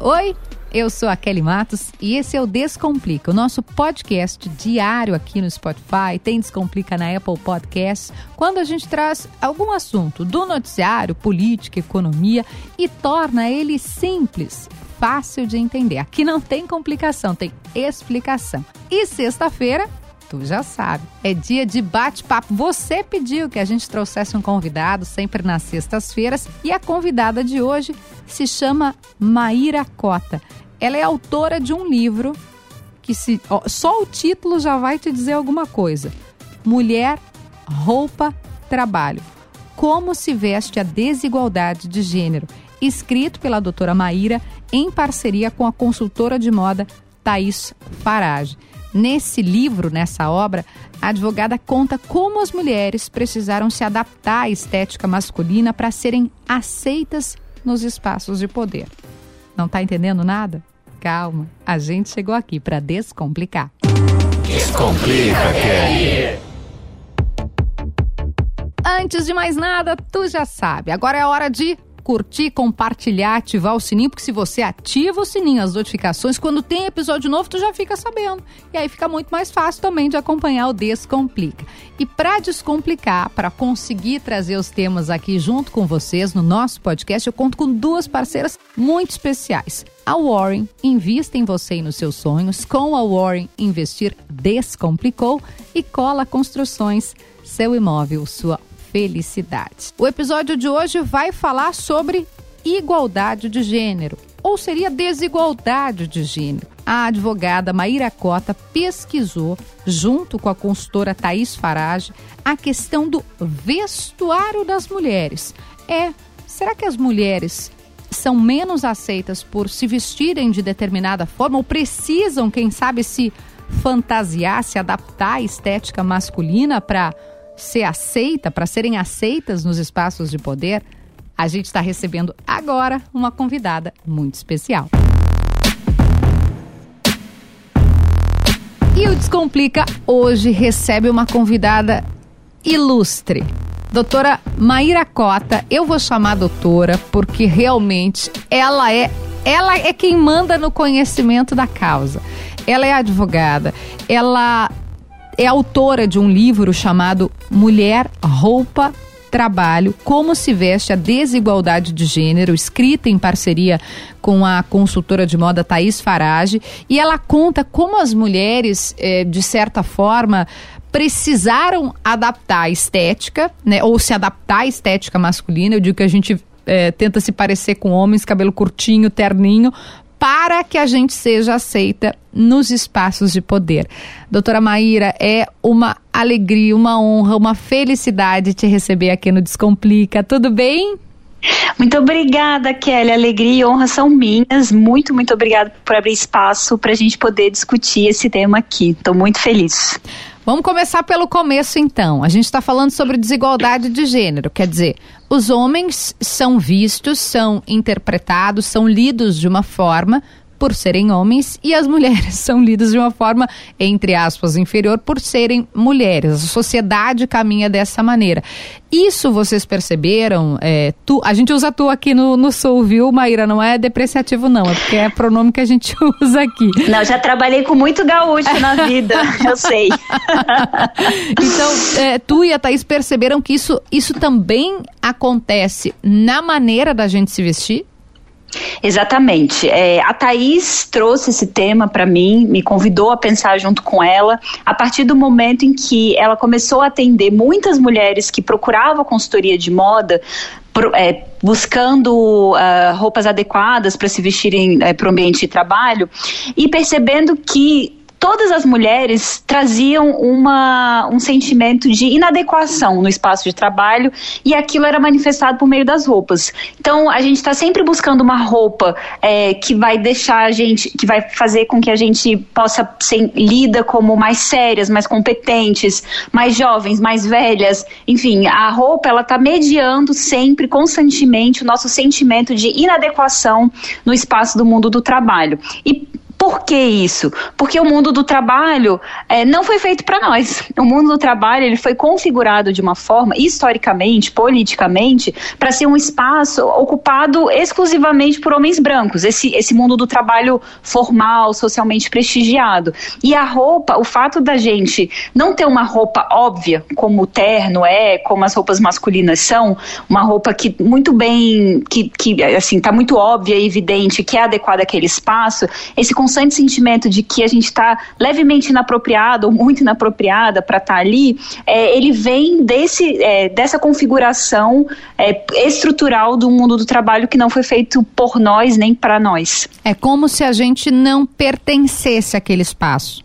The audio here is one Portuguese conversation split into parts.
Oi, eu sou a Kelly Matos e esse é o Descomplica, o nosso podcast diário aqui no Spotify, tem Descomplica na Apple Podcasts, quando a gente traz algum assunto do noticiário, política, economia e torna ele simples, fácil de entender. Aqui não tem complicação, tem explicação. E sexta-feira Tu já sabe. É dia de bate-papo. Você pediu que a gente trouxesse um convidado sempre nas sextas-feiras e a convidada de hoje se chama Maíra Cota. Ela é autora de um livro que se ó, só o título já vai te dizer alguma coisa. Mulher, roupa, trabalho. Como se veste a desigualdade de gênero, escrito pela doutora Maíra em parceria com a consultora de moda Thaís Farage. Nesse livro, nessa obra, a advogada conta como as mulheres precisaram se adaptar à estética masculina para serem aceitas nos espaços de poder. Não está entendendo nada? Calma, a gente chegou aqui para descomplicar. Descomplica, Kelly. Antes de mais nada, tu já sabe. Agora é a hora de curtir, compartilhar, ativar o sininho, porque se você ativa o sininho, as notificações, quando tem episódio novo, tu já fica sabendo. E aí fica muito mais fácil também de acompanhar o Descomplica. E para descomplicar, para conseguir trazer os temas aqui junto com vocês no nosso podcast, eu conto com duas parceiras muito especiais. A Warren invista em você e nos seus sonhos. Com a Warren Investir Descomplicou e Cola Construções, seu imóvel, sua felicidade. O episódio de hoje vai falar sobre igualdade de gênero, ou seria desigualdade de gênero. A advogada Maíra Cota pesquisou, junto com a consultora Thaís Farage, a questão do vestuário das mulheres. É, será que as mulheres são menos aceitas por se vestirem de determinada forma ou precisam, quem sabe, se fantasiar, se adaptar à estética masculina para ser aceita, para serem aceitas nos espaços de poder, a gente está recebendo agora uma convidada muito especial. E o Descomplica hoje recebe uma convidada ilustre. Doutora Maíra Cota, eu vou chamar doutora porque realmente ela é ela é quem manda no conhecimento da causa. Ela é advogada, ela é autora de um livro chamado Mulher, Roupa, Trabalho, Como se Veste a Desigualdade de Gênero, escrita em parceria com a consultora de moda Thaís Farage. E ela conta como as mulheres, eh, de certa forma, precisaram adaptar a estética, né, ou se adaptar à estética masculina. Eu digo que a gente é, tenta se parecer com homens, cabelo curtinho, terninho, para que a gente seja aceita nos espaços de poder. Doutora Maíra, é uma alegria, uma honra, uma felicidade te receber aqui no Descomplica. Tudo bem? Muito obrigada, Kelly. Alegria e honra são minhas. Muito, muito obrigada por abrir espaço para a gente poder discutir esse tema aqui. Estou muito feliz. Vamos começar pelo começo, então. A gente está falando sobre desigualdade de gênero, quer dizer, os homens são vistos, são interpretados, são lidos de uma forma por serem homens e as mulheres são lidas de uma forma, entre aspas, inferior por serem mulheres. A sociedade caminha dessa maneira. Isso vocês perceberam? É, tu, a gente usa tu aqui no, no Sul, viu, Maíra? Não é depreciativo, não, é porque é pronome que a gente usa aqui. Não, já trabalhei com muito gaúcho na vida, eu sei. então, é, tu e a Thaís perceberam que isso, isso também acontece na maneira da gente se vestir? Exatamente. É, a Thaís trouxe esse tema para mim, me convidou a pensar junto com ela, a partir do momento em que ela começou a atender muitas mulheres que procuravam consultoria de moda é, buscando uh, roupas adequadas para se vestirem é, para o ambiente de trabalho e percebendo que todas as mulheres traziam uma, um sentimento de inadequação no espaço de trabalho e aquilo era manifestado por meio das roupas. Então a gente está sempre buscando uma roupa é, que vai deixar a gente, que vai fazer com que a gente possa ser lida como mais sérias, mais competentes, mais jovens, mais velhas. Enfim, a roupa ela está mediando sempre, constantemente, o nosso sentimento de inadequação no espaço do mundo do trabalho. E Por que isso? Porque o mundo do trabalho é, não foi feito para nós. O mundo do trabalho ele foi configurado de uma forma, historicamente, politicamente, para ser um espaço ocupado exclusivamente por homens brancos. Esse, esse mundo do trabalho formal, socialmente prestigiado. E a roupa, o fato da gente não ter uma roupa óbvia, como o terno é, como as roupas masculinas são, uma roupa que muito bem, que, que assim, tá muito óbvia e evidente, que é adequada àquele espaço, esse constante sentimento de que a gente está levemente inapropriado ou muito inapropriada para estar tá ali, é, ele vem desse, é, dessa configuração é, estrutural do mundo do trabalho que não foi feito por nós nem para nós. É como se a gente não pertencesse àquele espaço.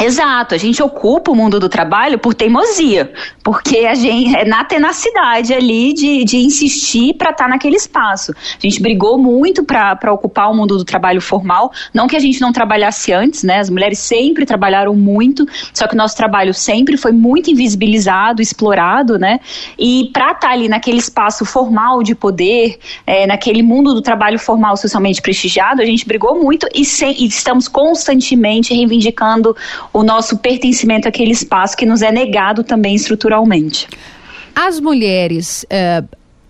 Exato, a gente ocupa o mundo do trabalho por teimosia, porque a gente é na tenacidade ali de, de insistir para estar tá naquele espaço. A gente brigou muito para ocupar o mundo do trabalho formal, não que a gente não trabalhasse antes, né? As mulheres sempre trabalharam muito, só que o nosso trabalho sempre foi muito invisibilizado, explorado, né? E para estar tá ali naquele espaço formal de poder, é, naquele mundo do trabalho formal socialmente prestigiado, a gente brigou muito e, e estamos constantemente reivindicando o nosso pertencimento àquele espaço que nos é negado também estruturalmente. As mulheres, uh,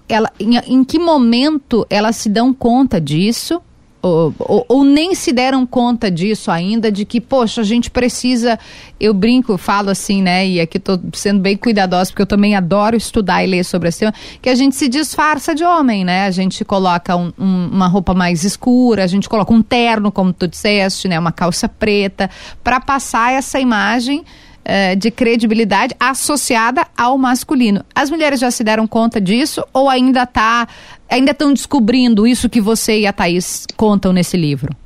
ela, em, em que momento elas se dão conta disso? Ou, ou, ou, nem se deram conta disso ainda, de que, poxa, a gente precisa. Eu brinco, falo assim, né? E aqui estou sendo bem cuidadosa, porque eu também adoro estudar e ler sobre esse tema, que a gente se disfarça de homem, né? A gente coloca um, um, uma roupa mais escura, a gente coloca um terno, como tu disseste, né? Uma calça preta, para passar essa imagem eh, de credibilidade associada ao masculino. As mulheres já se deram conta disso ou ainda tá, ainda estão descobrindo isso que você e a Thaís contam nesse livro?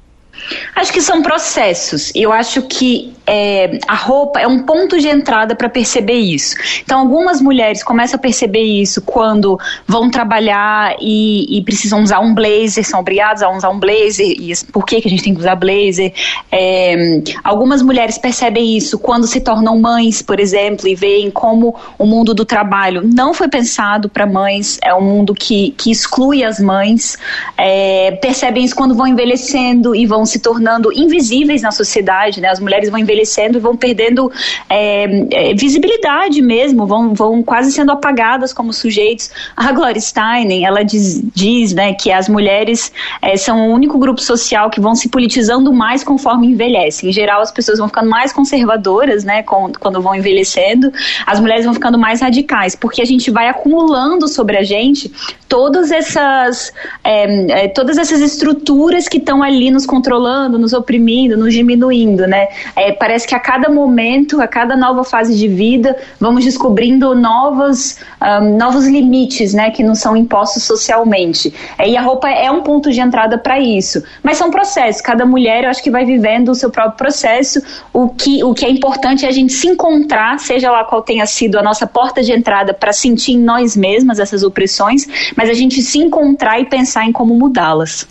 Acho que são processos. Eu acho que é, a roupa é um ponto de entrada para perceber isso. Então, algumas mulheres começam a perceber isso quando vão trabalhar e, e, precisam usar um blazer, são obrigadas a usar um blazer. E por que, que a gente tem que usar blazer? É, algumas mulheres percebem isso quando se tornam mães, por exemplo, e veem como o mundo do trabalho não foi pensado para mães, é um mundo que, que exclui as mães. É, percebem isso quando vão envelhecendo e vão se tornando invisíveis na sociedade, né? As mulheres vão envelhecendo e vão perdendo é, é, visibilidade mesmo, vão, vão quase sendo apagadas como sujeitos. A Gloria Steinem, ela diz, diz né, que as mulheres é, são o único grupo social que vão se politizando mais conforme envelhecem. Em geral, as pessoas vão ficando mais conservadoras, né, quando vão envelhecendo, as mulheres vão ficando mais radicais, porque a gente vai acumulando sobre a gente todas essas, é, é, todas essas estruturas que estão ali nos controlando, nos oprimindo, nos diminuindo, né? É, parece que a cada momento, a cada nova fase de vida, vamos descobrindo novos, um, novos limites, né, que nos são impostos socialmente. É, e a roupa é um ponto de entrada para isso. Mas são processos. Cada mulher, eu acho que vai vivendo o seu próprio processo. O que, o que é importante é a gente se encontrar, seja lá qual tenha sido a nossa porta de entrada para sentir em nós mesmas essas opressões, mas a gente se encontrar e pensar em como mudá-las.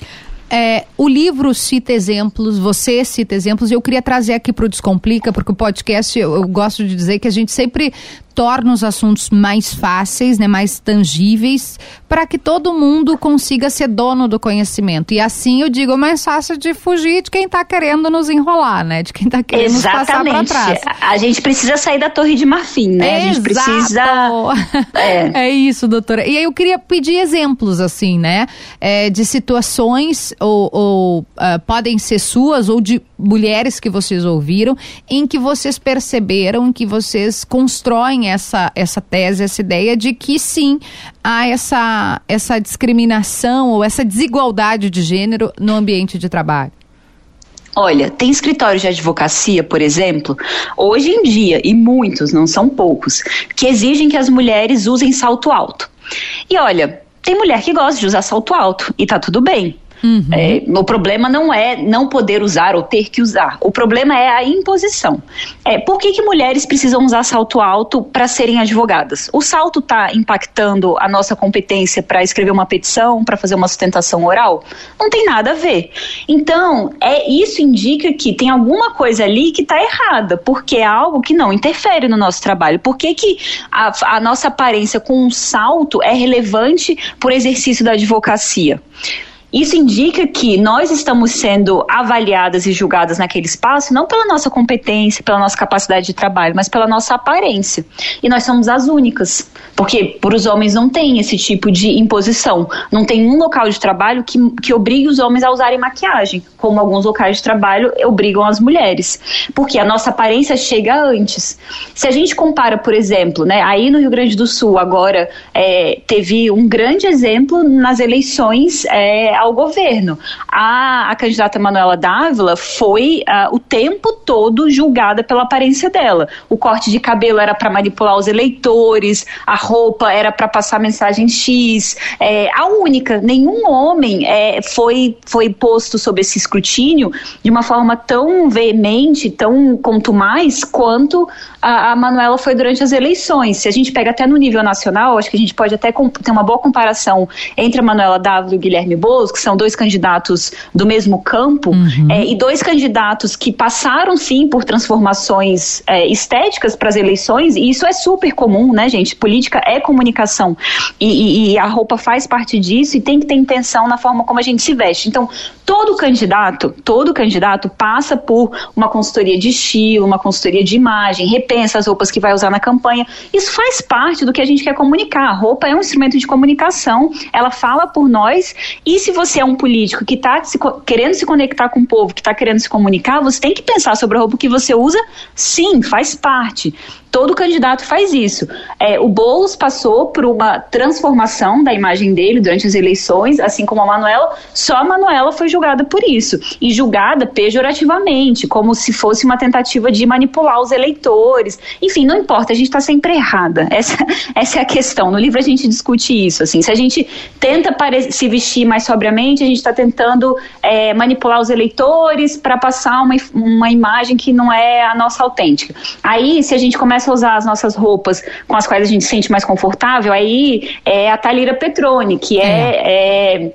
É, o livro cita exemplos, você cita exemplos, eu queria trazer aqui para o Descomplica, porque o podcast, eu, eu, gosto de dizer que a gente sempre torna os assuntos mais fáceis, né, mais tangíveis, para que todo mundo consiga ser dono do conhecimento. E assim eu digo, é mais fácil de fugir de quem está querendo nos enrolar, né? De quem está querendo Exatamente. nos passar para trás. A gente precisa sair da torre de marfim, né? Exato. A gente precisa. É. é isso, doutora. E aí eu queria pedir exemplos, assim, né? É, de situações, ou, ou uh, podem ser suas, ou de mulheres que vocês ouviram, em que vocês perceberam, em que vocês constroem essa, essa tese, essa ideia de que sim, há essa, essa discriminação ou essa desigualdade de gênero no ambiente de trabalho? Olha, tem escritórios de advocacia, por exemplo, hoje em dia, e muitos, não são poucos, que exigem que as mulheres usem salto alto. E olha, tem mulher que gosta de usar salto alto, e tá tudo bem. Uhum. É, o problema não é não poder usar ou ter que usar. O problema é a imposição. É, por que, que mulheres precisam usar salto alto para serem advogadas? O salto está impactando a nossa competência para escrever uma petição, para fazer uma sustentação oral? Não tem nada a ver. Então, é isso indica que tem alguma coisa ali que está errada, porque é algo que não interfere no nosso trabalho. Por que, que a, a nossa aparência com um salto é relevante para o exercício da advocacia? Isso indica que nós estamos sendo avaliadas e julgadas naquele espaço não pela nossa competência, pela nossa capacidade de trabalho, mas pela nossa aparência. E nós somos as únicas, porque para os homens não tem esse tipo de imposição. Não tem um local de trabalho que, que obrigue os homens a usarem maquiagem, como alguns locais de trabalho obrigam as mulheres, porque a nossa aparência chega antes. Se a gente compara, por exemplo, né, aí no Rio Grande do Sul agora é, teve um grande exemplo nas eleições é, ao governo. A, a candidata Manuela Dávila foi uh, o tempo todo julgada pela aparência dela. O corte de cabelo era para manipular os eleitores, a roupa era para passar mensagem X. É, a única, nenhum homem é, foi, foi posto sob esse escrutínio de uma forma tão veemente, tão contumaz quanto a, a Manuela foi durante as eleições. Se a gente pega até no nível nacional, acho que a gente pode até ter uma boa comparação entre a Manuela Dávila e o Guilherme Boulos, que são dois candidatos do mesmo campo, uhum. é, e dois candidatos que passaram sim por transformações é, estéticas para as eleições, e isso é super comum, né, gente? Política é comunicação. E, e, e a roupa faz parte disso e tem que ter intenção na forma como a gente se veste. Então, todo candidato, todo candidato passa por uma consultoria de estilo, uma consultoria de imagem, repensa as roupas que vai usar na campanha. Isso faz parte do que a gente quer comunicar. A roupa é um instrumento de comunicação, ela fala por nós. E se você é um político que está querendo se conectar com o povo, que está querendo se comunicar, você tem que pensar sobre a roupa que você usa. Sim, faz parte. Todo candidato faz isso. É, o Boulos passou por uma transformação da imagem dele durante as eleições, assim como a Manuela, só a Manuela foi julgada por isso. E julgada pejorativamente, como se fosse uma tentativa de manipular os eleitores. Enfim, não importa, a gente está sempre errada. Essa, essa é a questão. No livro a gente discute isso. Assim, se a gente tenta se vestir mais sobriamente, a gente está tentando é, manipular os eleitores para passar uma, uma imagem que não é a nossa autêntica. Aí, se a gente começa começa a usar as nossas roupas com as quais a gente se sente mais confortável, aí é a Talira Petrone, que é, é, é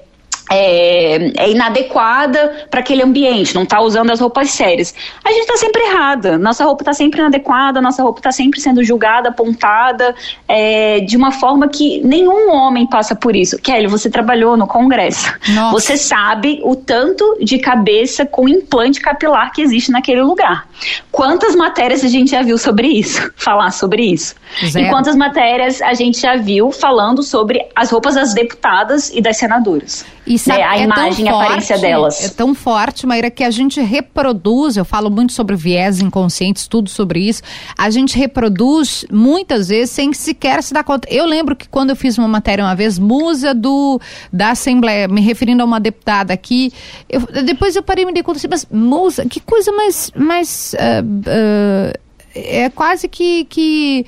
é, é, inadequada para aquele ambiente, não está usando as roupas sérias. A gente está sempre errada, nossa roupa está sempre inadequada, nossa roupa está sempre sendo julgada, apontada, é, de uma forma que nenhum homem passa por isso. Kelly, você trabalhou no Congresso. Nossa. Você sabe o tanto de cabeça com implante capilar que existe naquele lugar. Quantas matérias a gente já viu sobre isso? Falar sobre isso. Zero. E quantas matérias a gente já viu falando sobre as roupas das deputadas e das senadoras? E sabe, né, a é imagem, a aparência delas. É tão forte, Maíra, que a gente reproduz, eu falo muito sobre viés inconscientes, tudo sobre isso, a gente reproduz muitas vezes sem sequer se dar conta. Eu lembro que quando eu fiz uma matéria uma vez, musa do, da Assembleia, me referindo a uma deputada aqui, eu, depois eu parei e me dei conta assim, mas musa, que coisa mais, mais uh, uh, é quase que, que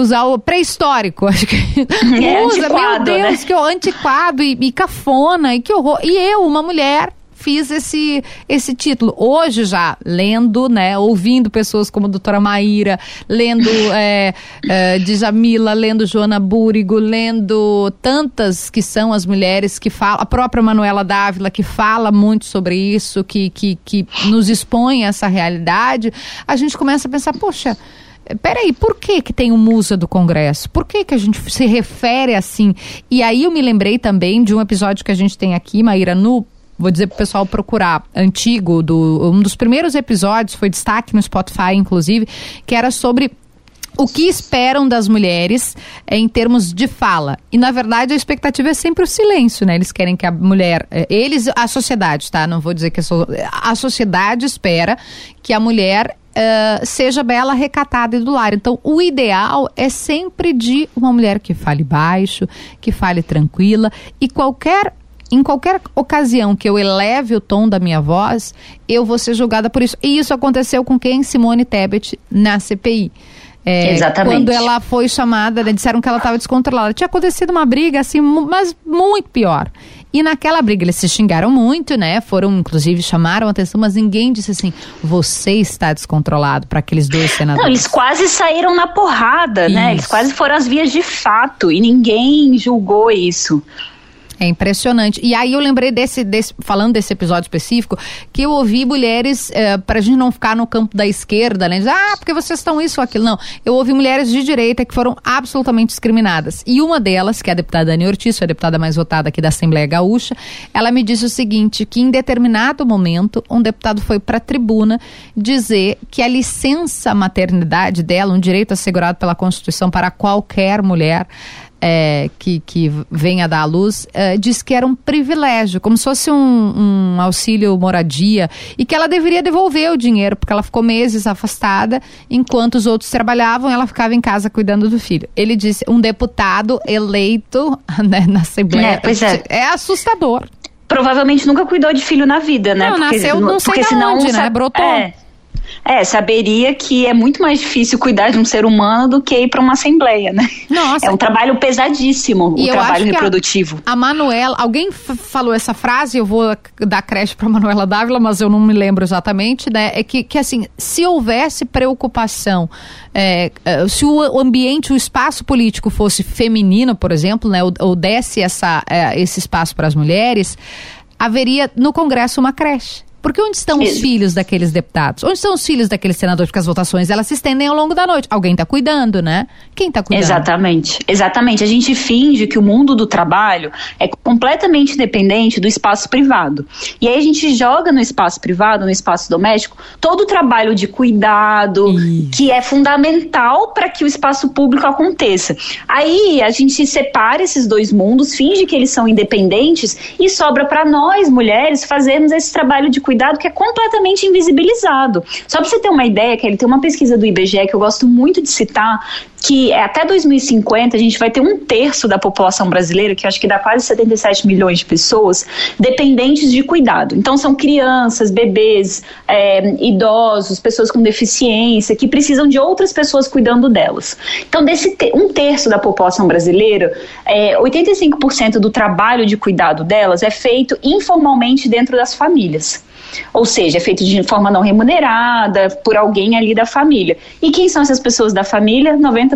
usar o pré-histórico, acho que é, usa, meu Deus, né? que antiquado e, e cafona, e que horror. E eu, uma mulher, fiz esse, esse título. Hoje já, lendo, né, ouvindo pessoas como a doutora Maíra, lendo é, é, Djamila, lendo Joana Búrigo, lendo tantas que são as mulheres que falam, a própria Manuela Dávila, que fala muito sobre isso, que, que, que nos expõe essa realidade, a gente começa a pensar, poxa, peraí, por que que tem o Musa do Congresso? Por que que a gente se refere assim? E aí eu me lembrei também de um episódio que a gente tem aqui, Maíra, no vou dizer para o pessoal procurar, antigo, do, um dos primeiros episódios, foi destaque no Spotify, inclusive, que era sobre o que esperam das mulheres é, em termos de fala. E, na verdade, a expectativa é sempre o silêncio, né? Eles querem que a mulher. É, eles, a sociedade, tá? Não vou dizer que sou. A sociedade espera que a mulher uh, seja bela, recatada e do lar. Então, o ideal é sempre de uma mulher que fale baixo, que fale tranquila e qualquer em qualquer ocasião que eu eleve o tom da minha voz, eu vou ser julgada por isso. E isso aconteceu com quem? Simone Tebet na CPI. É, Exatamente. Quando ela foi chamada, né, disseram que ela estava descontrolada. Tinha acontecido uma briga assim, mas muito pior. E naquela briga eles se xingaram muito, né? Foram, inclusive, chamaram a atenção, mas ninguém disse assim: você está descontrolado para aqueles dois senadores. Não, eles quase saíram na porrada, isso. né? Eles quase foram às vias de fato e ninguém julgou isso. É impressionante. E aí eu lembrei desse, desse falando desse episódio específico, que eu ouvi mulheres, é, pra gente não ficar no campo da esquerda, né? Dizer, ah, porque vocês estão isso ou aquilo. Não. Eu ouvi mulheres de direita que foram absolutamente discriminadas. E uma delas, que é a deputada Dani Ortiz, foi a deputada mais votada aqui da Assembleia Gaúcha, ela me disse o seguinte: que em determinado momento, um deputado foi pra tribuna dizer que a licença maternidade dela, um direito assegurado pela Constituição para qualquer mulher, é, que, que venha dar à luz, é, diz que era um privilégio, como se fosse um, um, auxílio moradia, e que ela deveria devolver o dinheiro, porque ela ficou meses afastada, enquanto os outros trabalhavam, ela ficava em casa cuidando do filho. Ele disse, um deputado eleito né, na Assembleia. É, é. é assustador. Provavelmente nunca cuidou de filho na vida, né? Não, porque, nasceu não sei porque senão, onde, né? Brotou. É. É, saberia que é muito mais difícil cuidar de um ser humano do que ir para uma assembleia, né? Nossa. É um trabalho pesadíssimo, e o trabalho reprodutivo. A, a Manuela, alguém falou essa frase, eu vou dar creche para Manuela Dávila, mas eu não me lembro exatamente, né? É que, que assim, se houvesse preocupação, é, é se o ambiente, o espaço político fosse feminino, por exemplo, né? Ou, ou desse essa, é, esse espaço para as mulheres, haveria no Congresso uma creche. Porque onde estão os filhos daqueles deputados? Onde estão os filhos daqueles senadores? Porque as votações elas se estendem ao longo da noite. Alguém está cuidando, né? Quem está cuidando? Exatamente, exatamente. A gente finge que o mundo do trabalho é completamente dependente do espaço privado. E aí a gente joga no espaço privado, no espaço doméstico, todo o trabalho de cuidado Isso. que é fundamental para que o espaço público aconteça. Aí a gente separa esses dois mundos, finge que eles são independentes e sobra para nós mulheres fazermos esse trabalho de cuidado que é completamente invisibilizado. Só para você ter uma ideia, que ele tem uma pesquisa do IBGE que eu gosto muito de citar, que é até 2050 a gente vai ter um terço da população brasileira, que acho que dá quase 77 milhões de pessoas, dependentes de cuidado. Então são crianças, bebês, é, idosos, pessoas com deficiência, que precisam de outras pessoas cuidando delas. Então, desse um terço da população brasileira, é, 85% do trabalho de cuidado delas é feito informalmente dentro das famílias. Ou seja, é feito de forma não remunerada por alguém ali da família. E quem são essas pessoas da família? 90%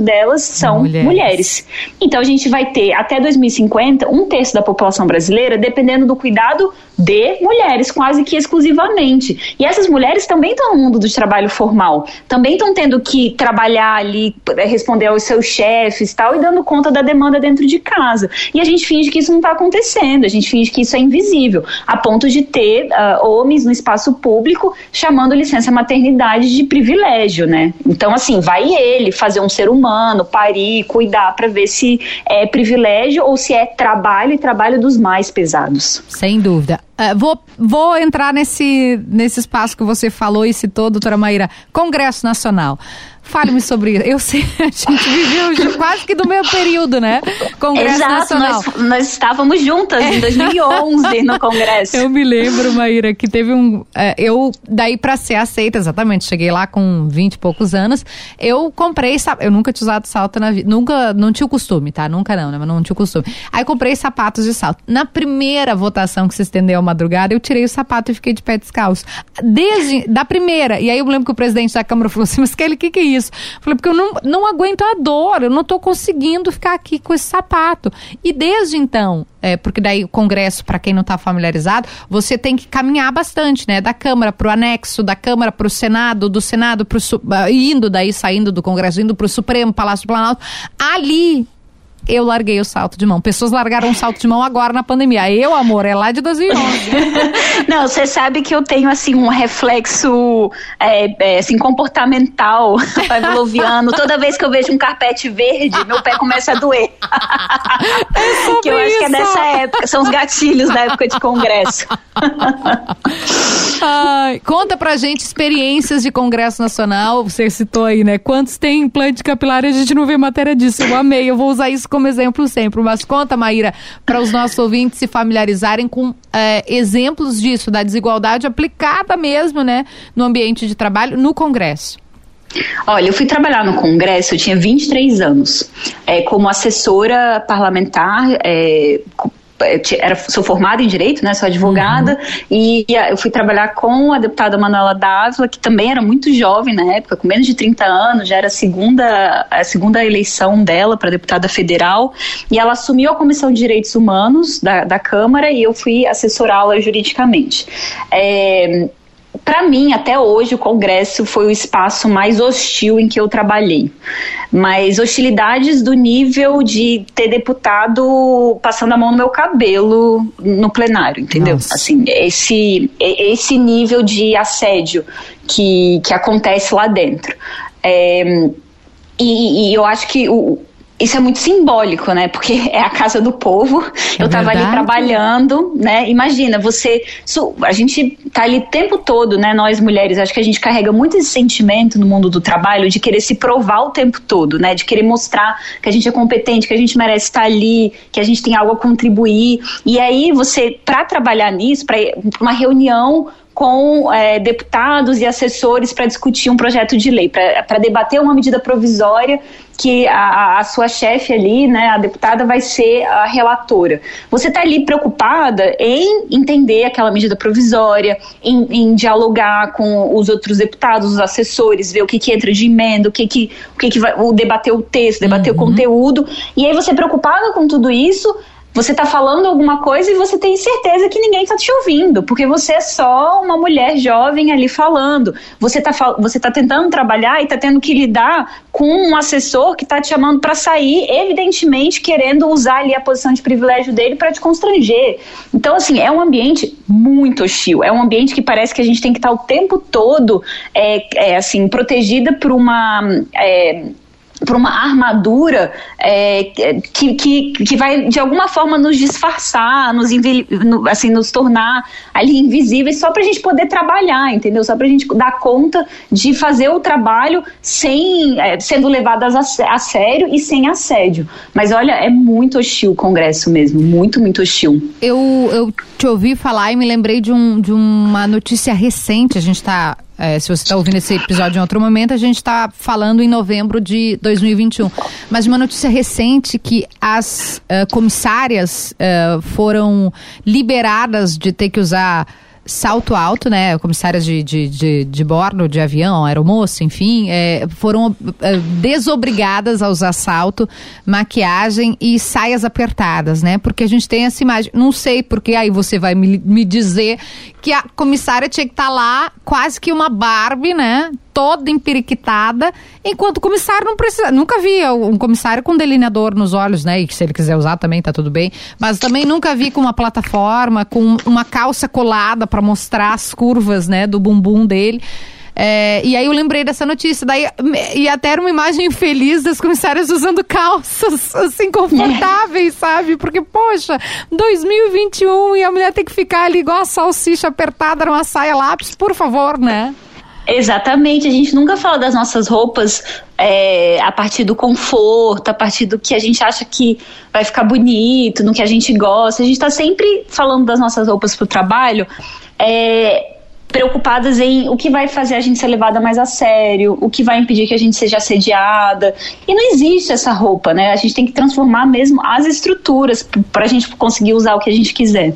delas são mulheres. mulheres. Então a gente vai ter até 2050 um terço da população brasileira dependendo do cuidado de mulheres, quase que exclusivamente. E essas mulheres também estão no mundo do trabalho formal, também estão tendo que trabalhar ali, eh, responder aos seus chefes tal, e dando conta da demanda dentro de casa. E a gente finge que isso não está acontecendo, a gente finge que isso é invisível, a ponto de ter uh, homens no espaço público chamando licença maternidade de privilégio, né? Então, assim, vai ele fazer um ser humano, parir, cuidar para ver se é privilégio ou se é trabalho e trabalho dos mais pesados. Sem dúvida. Uh, vou, vou entrar nesse, nesse espaço que você falou e citou, doutora Maíra, Congresso Nacional. Fale-me sobre isso. Eu sei, a gente viveu quase que do mesmo período, né? Congresso Exato, Nacional. Nós, nós estávamos juntas em 2011 no Congresso. Eu me lembro, Maíra, que teve um. É, eu, daí para ser aceita, exatamente, cheguei lá com 20 e poucos anos. Eu comprei. Eu nunca tinha usado salto na vida. Nunca. Não tinha o costume, tá? Nunca não, né? Mas não tinha o costume. Aí comprei sapatos de salto. Na primeira votação que se estendeu à madrugada, eu tirei o sapato e fiquei de pé descalço. Desde. Da primeira. E aí eu lembro que o presidente da Câmara falou assim: Mas Kelly, o que, que é isso? Falei, porque eu não, não aguento a dor, eu não estou conseguindo ficar aqui com esse sapato. E desde então, é, porque daí o Congresso, para quem não está familiarizado, você tem que caminhar bastante, né? Da Câmara para o anexo, da Câmara para o Senado, do Senado para o. indo daí, saindo do Congresso, indo para o Supremo, Palácio do Planalto. Ali eu larguei o salto de mão. Pessoas largaram o salto de mão agora na pandemia. Eu, amor, é lá de 2011. Não, você sabe que eu tenho, assim, um reflexo, é, é, assim, comportamental pavloviano. Toda vez que eu vejo um carpete verde, meu pé começa a doer. É que eu acho isso. que é dessa época. São os gatilhos da época de congresso. Ai, conta pra gente experiências de congresso nacional. Você citou aí, né? Quantos tem implante capilar? A gente não vê matéria disso. Eu amei. Eu vou usar isso como exemplo sempre. Mas conta, Maíra, para os nossos ouvintes se familiarizarem com é, exemplos disso, da desigualdade aplicada mesmo, né, no ambiente de trabalho, no Congresso. Olha, eu fui trabalhar no Congresso, eu tinha 23 anos, é, como assessora parlamentar, é, era, sou formada em direito, né? Sou advogada uhum. e eu fui trabalhar com a deputada Manuela Dávila, que também era muito jovem na época, com menos de 30 anos, já era a segunda, a segunda eleição dela para deputada federal, e ela assumiu a Comissão de Direitos Humanos da, da Câmara e eu fui assessorá-la juridicamente. É, para mim, até hoje, o Congresso foi o espaço mais hostil em que eu trabalhei. Mas hostilidades do nível de ter deputado passando a mão no meu cabelo no plenário, entendeu? Nossa. Assim, esse, esse nível de assédio que, que acontece lá dentro. É, e, e, eu acho que o, isso é muito simbólico, né? Porque é a casa do povo. É eu estava ali trabalhando, né? Imagina, você. A gente tá ali o tempo todo, né? Nós mulheres, acho que a gente carrega muito esse sentimento no mundo do trabalho de querer se provar o tempo todo, né? De querer mostrar que a gente é competente, que a gente merece estar ali, que a gente tem algo a contribuir. E aí, você, para trabalhar nisso, para uma reunião com é, deputados e assessores para discutir um projeto de lei, para debater uma medida provisória que a, a sua chefe ali, né, a deputada, vai ser a relatora. Você está ali preocupada em entender aquela medida provisória, em, em, dialogar com os outros deputados, os assessores, ver o que, que entra de emenda, o que, que, o que, que vai, o debater o texto, debater uhum. o conteúdo. E aí você preocupada com tudo isso, você está falando alguma coisa e você tem certeza que ninguém está te ouvindo, porque você é só uma mulher jovem ali falando. Você está você tá tentando trabalhar e está tendo que lidar com um assessor que está te chamando para sair, evidentemente querendo usar ali a posição de privilégio dele para te constranger. Então, assim, é um ambiente muito hostil. É um ambiente que parece que a gente tem que estar tá o tempo todo, é, é assim, protegida por uma. É, por uma armadura é, que, que, que vai de alguma forma nos disfarçar, nos, assim, nos tornar ali invisíveis só para a gente poder trabalhar, entendeu? Só para a gente dar conta de fazer o trabalho sem é, sendo levadas a, a, sério e sem assédio. Mas olha, é muito hostil o Congresso mesmo, muito, muito hostil. Eu, eu te ouvi falar e me lembrei de, um, de uma notícia recente, a gente está é, se você está ouvindo esse episódio em outro momento, a gente está falando em novembro de 2021. Mas uma notícia recente que as uh, comissárias uh, foram liberadas de ter que usar salto alto, né? Comissárias de, de, de, de bordo, de avião, aeromoço, enfim, é, foram desobrigadas a usar salto, maquiagem e saias apertadas, né? Porque a gente tem essa imagem. Não sei porque aí você vai me, me dizer que a comissária tinha que estar tá lá quase que uma Barbie, né? Toda empiriquitada, enquanto o comissário não precisa. Nunca vi um comissário com delineador nos olhos, né? E se ele quiser usar também tá tudo bem. Mas também nunca vi com uma plataforma, com uma calça colada para mostrar as curvas, né? Do bumbum dele. É, e aí eu lembrei dessa notícia. Daí, e até era uma imagem feliz das comissárias usando calças assim confortáveis, sabe? Porque, poxa, 2021 e a mulher tem que ficar ali igual a salsicha apertada numa saia lápis, por favor, né? Exatamente, a gente nunca fala das nossas roupas é, a partir do conforto, a partir do que a gente acha que vai ficar bonito, no que a gente gosta. A gente está sempre falando das nossas roupas para o trabalho. É, preocupadas em o que vai fazer a gente ser levada mais a sério, o que vai impedir que a gente seja assediada. E não existe essa roupa, né? A gente tem que transformar mesmo as estruturas para a gente conseguir usar o que a gente quiser.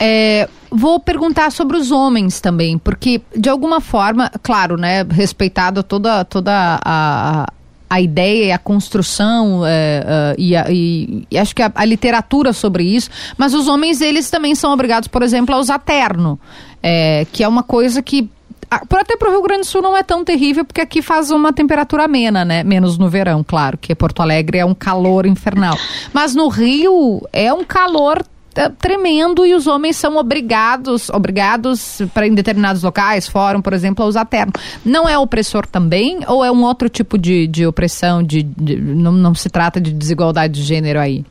É, vou perguntar sobre os homens também, porque de alguma forma, claro, né, respeitado toda toda a, a ideia e a construção é, uh, e, a, e, e, acho que a, a, literatura sobre isso, mas os homens eles também são obrigados, por exemplo, a usar terno é, que é uma coisa que até para o Rio Grande do Sul não é tão terrível, porque aqui faz uma temperatura amena, né? Menos no verão, claro, que Porto Alegre é um calor infernal. Mas no Rio é um calor é, tremendo e os homens são obrigados, obrigados para em determinados locais, fórum, por exemplo, a usar terno. Não é opressor também ou é um outro tipo de, de opressão? De, de não, não se trata de desigualdade de gênero aí?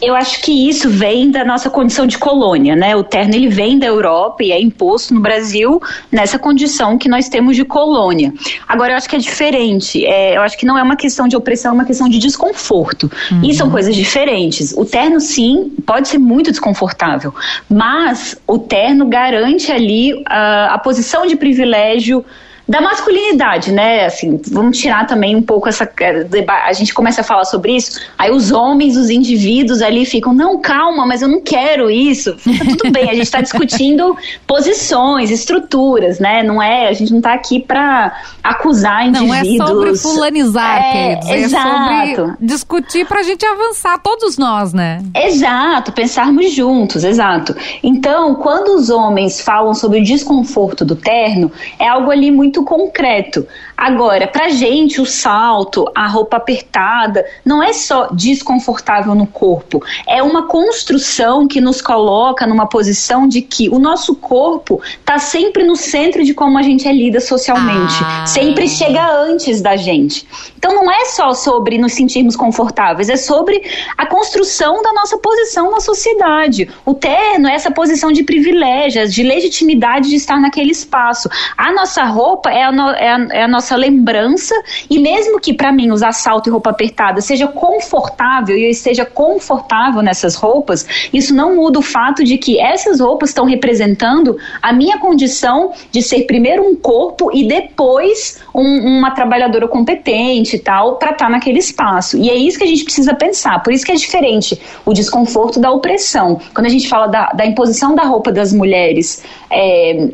Eu acho que isso vem da nossa condição de colônia, né? O terno ele vem da Europa e é imposto no Brasil nessa condição que nós temos de colônia. Agora eu acho que é diferente. É, eu acho que não é uma questão de opressão, é uma questão de desconforto. Uhum. E são coisas diferentes. O terno sim pode ser muito desconfortável, mas o terno garante ali uh, a posição de privilégio da masculinidade, né? Assim, vamos tirar também um pouco essa. É, a gente começa a falar sobre isso, aí os homens, os indivíduos ali ficam, não, calma, mas eu não quero isso. Tá tudo bem, a gente está discutindo posições, estruturas, né? Não é, a gente não está aqui para acusar indivíduos. Não é sobre fulanizar, é, quer dizer, exato. é sobre discutir para a gente avançar, todos nós, né? Exato, pensarmos juntos, exato. Então, quando os homens falam sobre o desconforto do terno, é algo ali muito concreto. Agora, pra gente, o salto, a roupa apertada, não é só desconfortável no corpo, é uma construção que nos coloca numa posição de que o nosso corpo tá sempre no centro de como a gente é lida socialmente, ah. sempre chega antes da gente. Então não é só sobre nos sentirmos confortáveis, é sobre a construção da nossa posição na sociedade. O terno é essa posição de privilégios, de legitimidade de estar naquele espaço. A nossa roupa é a, no, é a, é a nossa lembrança, e mesmo que para mim usar salto e roupa apertada seja confortável e eu esteja confortável nessas roupas, isso não muda o fato de que essas roupas estão representando a minha condição de ser primeiro um corpo e depois um, uma trabalhadora competente e tal, para estar tá naquele espaço. E é isso que a gente precisa pensar. Por isso que é diferente o desconforto da opressão. Quando a gente fala da, da imposição da roupa das mulheres. É,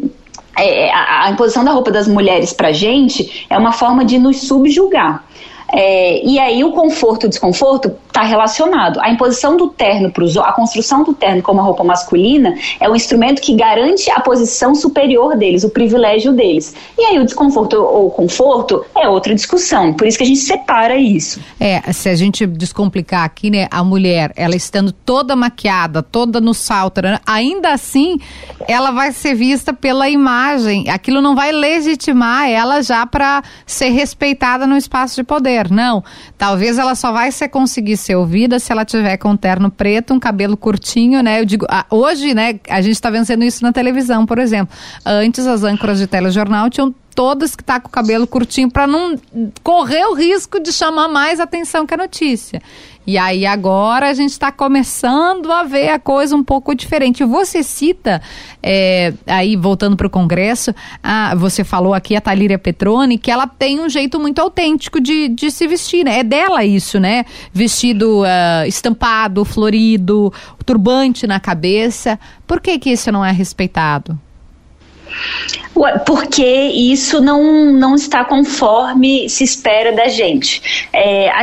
é, a, a, imposição da roupa das mulheres para gente é uma forma de nos subjugar. É, e aí o conforto e o desconforto está relacionado. A imposição do terno para a construção do terno como roupa masculina é um instrumento que garante a posição superior deles, o privilégio deles. E aí o desconforto ou conforto é outra discussão. Por isso que a gente separa isso. É, se a gente descomplicar aqui, né, a mulher, ela estando toda maquiada, toda no salto, né, ainda assim, ela vai ser vista pela imagem. Aquilo não vai legitimar ela já para ser respeitada no espaço de poder. Não. Talvez ela só vai ser conseguir ser ouvida se ela tiver com um terno preto, um cabelo curtinho, né? Eu digo, ah, hoje, né, a gente está vencendo isso na televisão, por exemplo. Antes as âncoras de telejornal tinham todas que tá com o cabelo curtinho para não correr o risco de chamar mais atenção que a notícia. E aí agora a gente está começando a ver a coisa um pouco diferente. Você cita, é, aí voltando para o Congresso, a, você falou aqui a Talíria Petroni, que ela tem um jeito muito autêntico de, de se vestir, né? É dela isso, né? Vestido uh, estampado, florido, turbante na cabeça. Por que que isso não é respeitado? Porque isso não, não está conforme se espera da gente. É, a,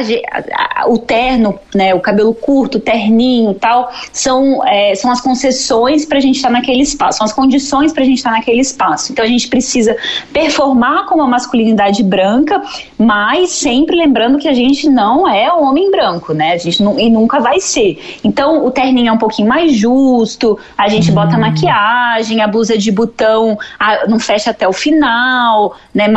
a, o terno, né, o cabelo curto, o terninho tal, são, é, são as concessões para a gente estar tá naquele espaço, são as condições para a gente estar tá naquele espaço. Então a gente precisa performar como a masculinidade branca, mas sempre lembrando que a gente não é homem branco, né? A gente não, e nunca vai ser. Então o terninho é um pouquinho mais justo, a gente hum. bota maquiagem, a blusa de botão não fecha até o final, né,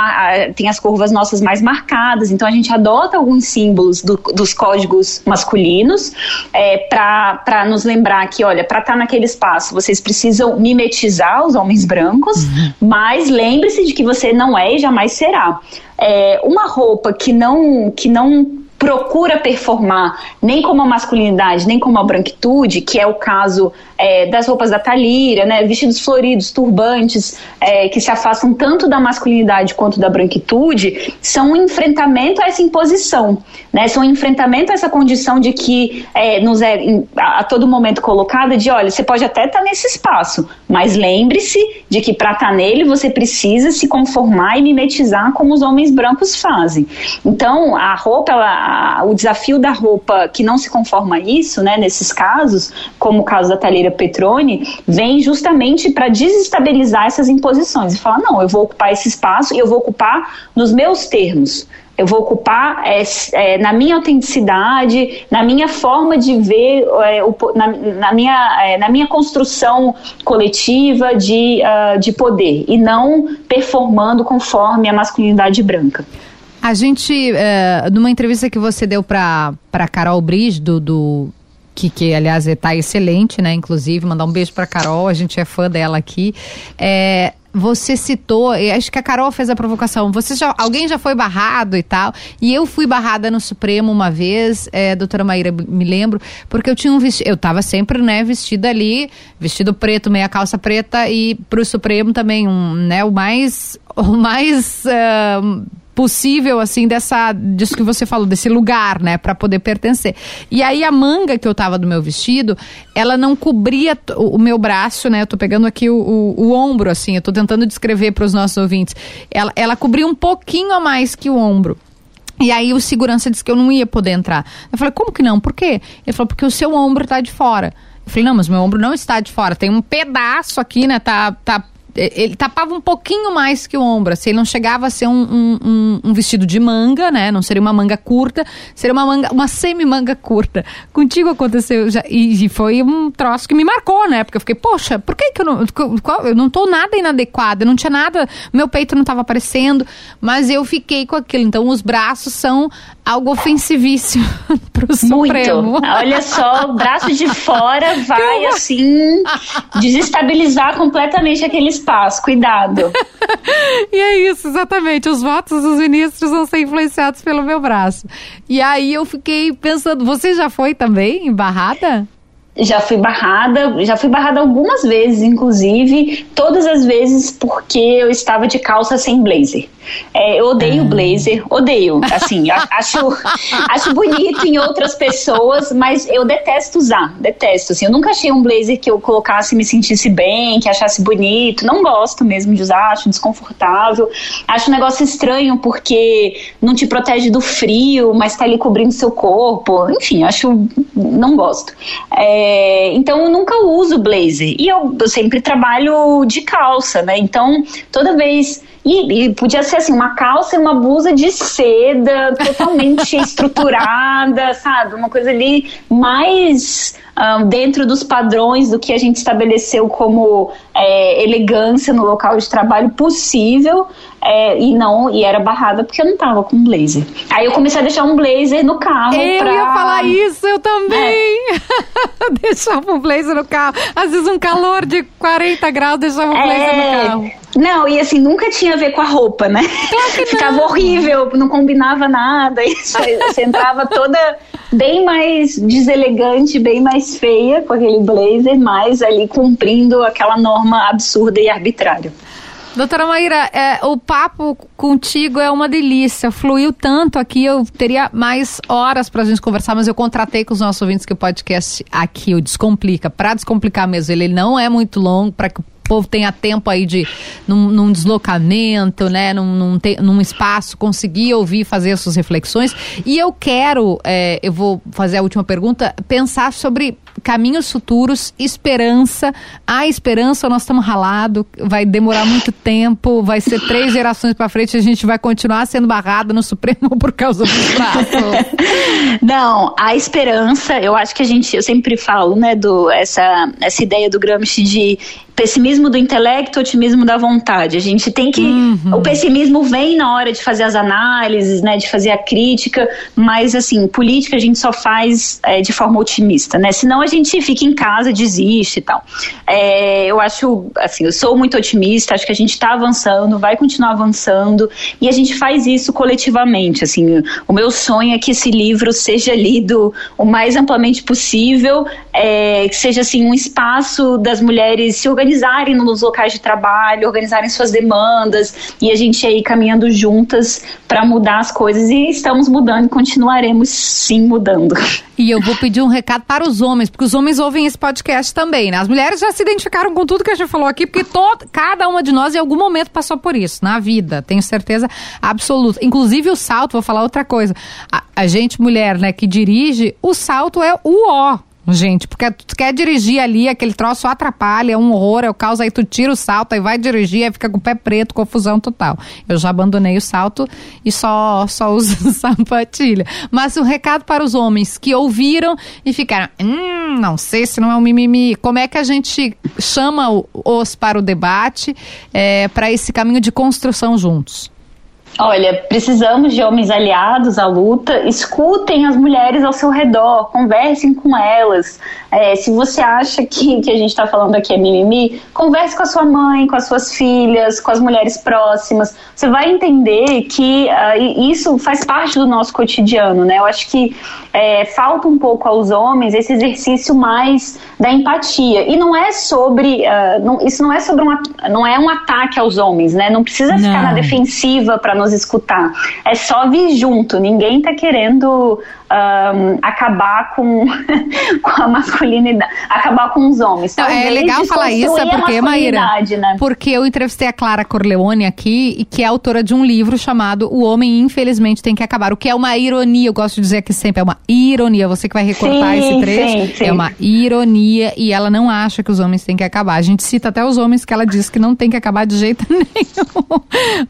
tem as curvas nossas mais marcadas, então a gente adota alguns símbolos do, dos códigos masculinos é, para nos lembrar que, olha, para estar tá naquele espaço, vocês precisam mimetizar os homens brancos, uhum. mas lembre-se de que você não é e jamais será. É, uma roupa que não, que não procura performar nem como a masculinidade, nem como a branquitude, que é o caso é, das roupas da Talíria, né, vestidos floridos, turbantes, é, que se afastam tanto da masculinidade quanto da branquitude, são um enfrentamento a essa imposição, né, são um enfrentamento a essa condição de que é, nos é a, a, todo momento colocada de, olha, você pode até estar tá nesse espaço, mas lembre-se de que para estar tá nele você precisa se conformar e mimetizar como os homens brancos fazem. Então, a roupa, ela, o desafio da roupa que não se conforma a isso, né, nesses casos, como o caso da Talíria Petroni vem justamente para desestabilizar essas imposições e falar: não, eu vou ocupar esse espaço e eu vou ocupar nos meus termos. Eu vou ocupar é, é, na minha autenticidade, na minha forma de ver, é, o, na, na, minha, na minha construção coletiva de, uh, de poder, e não performando conforme a masculinidade branca. A gente, uh, numa entrevista que você deu para Carol Bris, do, do que, que aliás está excelente, né? Inclusive, mandar um beijo para Carol, a gente é fã dela aqui. É, você citou, acho que a Carol fez a provocação. Você já, alguém já foi barrado e tal. E eu fui barrada no Supremo uma vez, é, doutora Maíra, me lembro, porque eu tinha um vestido. Eu tava sempre, né, vestida ali, vestido preto, meia calça preta, e pro Supremo também, um, né, o mais. O mais. Uh, possível, assim, dessa, disso que você falou, desse lugar, né, para poder pertencer. E aí a manga que eu tava do meu vestido, ela não cobria o, meu braço, né, eu tô pegando aqui o, o, o ombro, assim, eu tô tentando descrever para os nossos ouvintes. Ela, ela cobria um pouquinho a mais que o ombro. E aí o segurança disse que eu não ia poder entrar. Eu falei, como que não? Por quê? Ele falou, porque o seu ombro tá de fora. Eu falei, não, mas meu ombro não está de fora. Tem um pedaço aqui, né? Tá, tá ele tapava um pouquinho mais que o ombro, assim, ele não chegava a ser um, um, um, vestido de manga, né? Não seria uma manga curta, seria uma manga, uma semi-manga curta. Contigo aconteceu já, e, e, foi um troço que me marcou, né? Porque eu fiquei, poxa, por que, que eu não. Eu não tô nada inadequada, não tinha nada, meu peito não estava aparecendo, mas eu fiquei com aquilo. Então os braços são algo ofensivíssimo pro Supremo. Muito. Olha só, o braço de fora vai assim desestabilizar completamente aquele espaço. Cuidado. e é isso, exatamente. Os votos dos ministros vão ser influenciados pelo meu braço. E aí eu fiquei pensando, você já foi também embarrada? Já fui barrada, já fui barrada algumas vezes, inclusive, todas as vezes porque eu estava de calça sem blazer. É, eu odeio ah. blazer, odeio. Assim, acho, acho bonito em outras pessoas, mas eu detesto usar, detesto. Assim, eu nunca achei um blazer que eu colocasse e me sentisse bem, que achasse bonito. Não gosto mesmo de usar, acho desconfortável. Acho um negócio estranho porque não te protege do frio, mas tá ali cobrindo seu corpo. Enfim, acho. Não gosto. É, então eu nunca uso blazer. E eu, eu sempre trabalho de calça, né? Então toda vez e, e, podia ser assim, uma calça e uma blusa de seda, totalmente estruturada, sabe? Uma coisa ali mais um, dentro dos padrões do que a gente estabeleceu como é, elegância no local de trabalho possível. É, e não, e era barrada porque eu não tava com blazer. Aí eu comecei a deixar um blazer no carro. Eu pra... ia falar isso, eu também. É. deixava um blazer no carro. Às vezes um calor de 40 graus, deixava um blazer no é. carro. Não, e assim, nunca tinha a ver com a roupa, né? Claro Ficava horrível, não combinava nada. Você entrava toda bem mais deselegante, bem mais feia com aquele blazer, mas ali cumprindo aquela norma absurda e arbitrária. Doutora Maíra, é, o papo contigo é uma delícia. Fluiu tanto aqui, eu teria mais horas para a gente conversar, mas eu contratei com os nossos ouvintes que o podcast aqui, o Descomplica, para descomplicar mesmo. Ele não é muito longo, para que o povo tenha tempo aí de, num, num deslocamento, né, num, num, te, num, espaço, conseguir ouvir, fazer as suas reflexões. E eu quero, é, eu vou fazer a última pergunta, pensar sobre caminhos futuros, esperança. A esperança, nós estamos ralados, vai demorar muito tempo, vai ser três gerações para frente, a gente vai continuar sendo barrado no Supremo por causa dos braços. Não, a esperança, eu acho que a gente, eu sempre falo, né, do essa essa ideia do Gramsci de pessimismo do intelecto, otimismo da vontade. A gente tem que. Uhum. O pessimismo vem na hora de fazer as análises, né, de fazer a crítica, mas, assim, política a gente só faz é, de forma otimista, né? Senão a gente fica em casa, desiste e tal. É, eu acho, assim, eu sou muito otimista, acho que a gente está avançando, vai continuar avançando, e a gente faz isso coletivamente. Assim, o meu sonho é que esse livro seja lido o mais amplamente possível, é, que seja, assim, um espaço das mulheres se organizarem organizarem nos locais de trabalho, organizarem suas demandas e a gente aí caminhando juntas para mudar as coisas e estamos mudando e continuaremos sim mudando. E eu vou pedir um recado para os homens, porque os homens ouvem esse podcast também, né? As mulheres já se identificaram com tudo que a gente falou aqui, porque todo, cada uma de nós em algum momento passou por isso, na vida, tenho certeza absoluta. Inclusive o salto, vou falar outra coisa. A, a gente, mulher, né, que dirige, o salto é o ó Gente, porque tu quer dirigir ali, aquele troço atrapalha, é um horror, é o caos, aí tu tira o salto, aí vai dirigir, aí fica com o pé preto, confusão total. Eu já abandonei o salto e só, só uso sapatilha. Mas um recado para os homens que ouviram e ficaram, hum, não sei se não é um mimimi. Como é que a gente chama os para o debate, é, para esse caminho de construção juntos? Olha, precisamos de homens aliados à luta. Escutem as mulheres ao seu redor, conversem com elas. É, se você acha que que a gente está falando aqui é mimimi, converse com a sua mãe, com as suas filhas, com as mulheres próximas. Você vai entender que uh, isso faz parte do nosso cotidiano, né? Eu acho que é, falta um pouco aos homens esse exercício mais da empatia. E não é sobre, uh, não, isso não é sobre um, não é um ataque aos homens, né? Não precisa não. ficar na defensiva para nos escutar. É só vir junto. Ninguém está querendo um, acabar com, com a masculinidade, acabar com os homens. Não, é legal falar isso, porque, Maíra, né? porque eu entrevistei a Clara Corleone aqui, que é autora de um livro chamado O Homem Infelizmente Tem Que Acabar, o que é uma ironia, eu gosto de dizer aqui sempre, é uma ironia, você que vai recortar sim, esse trecho, sim, sim. é uma ironia e ela não acha que os homens têm que acabar. A gente cita até os homens que ela diz que não tem que acabar de jeito nenhum,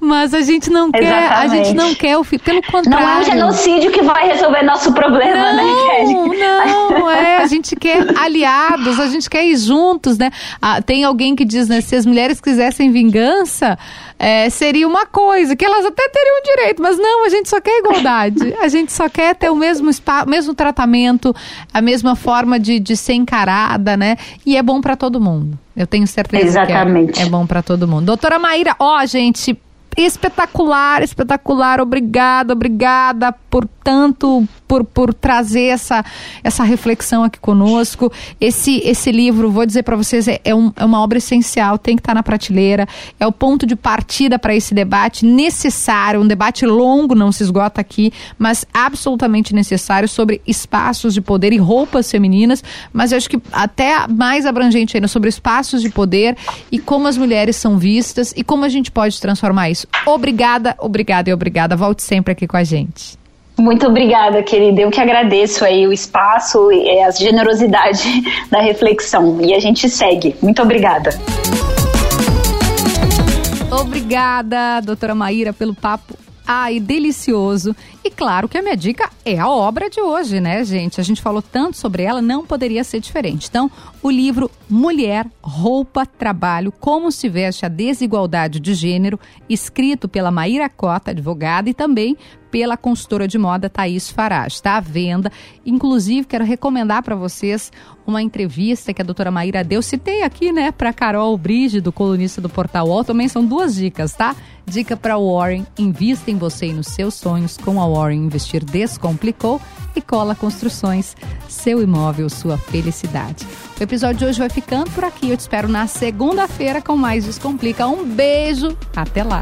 mas a gente não Exatamente. Quer, a gente não quer o pelo contrário. Não é um genocídio que vai resolver nosso problema, né, não, né, Kelly? Não, é, a gente quer aliados, a gente quer ir juntos, né? Ah, tem alguém que diz, né, se as mulheres quisessem vingança, é, seria uma coisa, que elas até teriam direito, mas não, a gente só quer igualdade. A gente só quer ter o mesmo, spa, mesmo tratamento, a mesma forma de, de ser encarada, né? E é bom para todo mundo. Eu tenho certeza Exatamente. que é, é bom para todo mundo. Doutora Maíra, ó, gente, espetacular, espetacular. Obrigada, obrigada por tanto por, por trazer essa, essa reflexão aqui conosco. Esse, esse livro, vou dizer para vocês, é, é, um, é, uma obra essencial, tem que estar tá na prateleira, é o ponto de partida para esse debate necessário, um debate longo, não se esgota aqui, mas absolutamente necessário sobre espaços de poder e roupas femininas, mas eu acho que até mais abrangente ainda sobre espaços de poder e como as mulheres são vistas e como a gente pode transformar isso. Obrigada, obrigada e obrigada. Volte sempre aqui com a gente. Muito obrigada, querida. Eu que agradeço aí o espaço e a generosidade da reflexão. E a gente segue. Muito obrigada. Obrigada, doutora Maíra, pelo papo ai, delicioso. E claro que a minha dica é a obra de hoje, né, gente? A gente falou tanto sobre ela, não poderia ser diferente. Então, o livro Mulher, Roupa, Trabalho, Como se veste a desigualdade de gênero, escrito pela Maíra Cota, advogada, e também pela consultora de moda Thaís Farage. Está à venda. Inclusive, quero recomendar para vocês uma entrevista que a doutora Maíra deu. Citei aqui, né, para Carol Brígido, colunista do Portal UOL. Também são duas dicas, tá? Dica para Warren: invista em você e nos seus sonhos. Com a Warren Investir Descomplicou. E Cola Construções, seu imóvel, sua felicidade. O episódio de hoje vai ficando por aqui. Eu te espero na segunda-feira com mais Descomplica. Um beijo, até lá!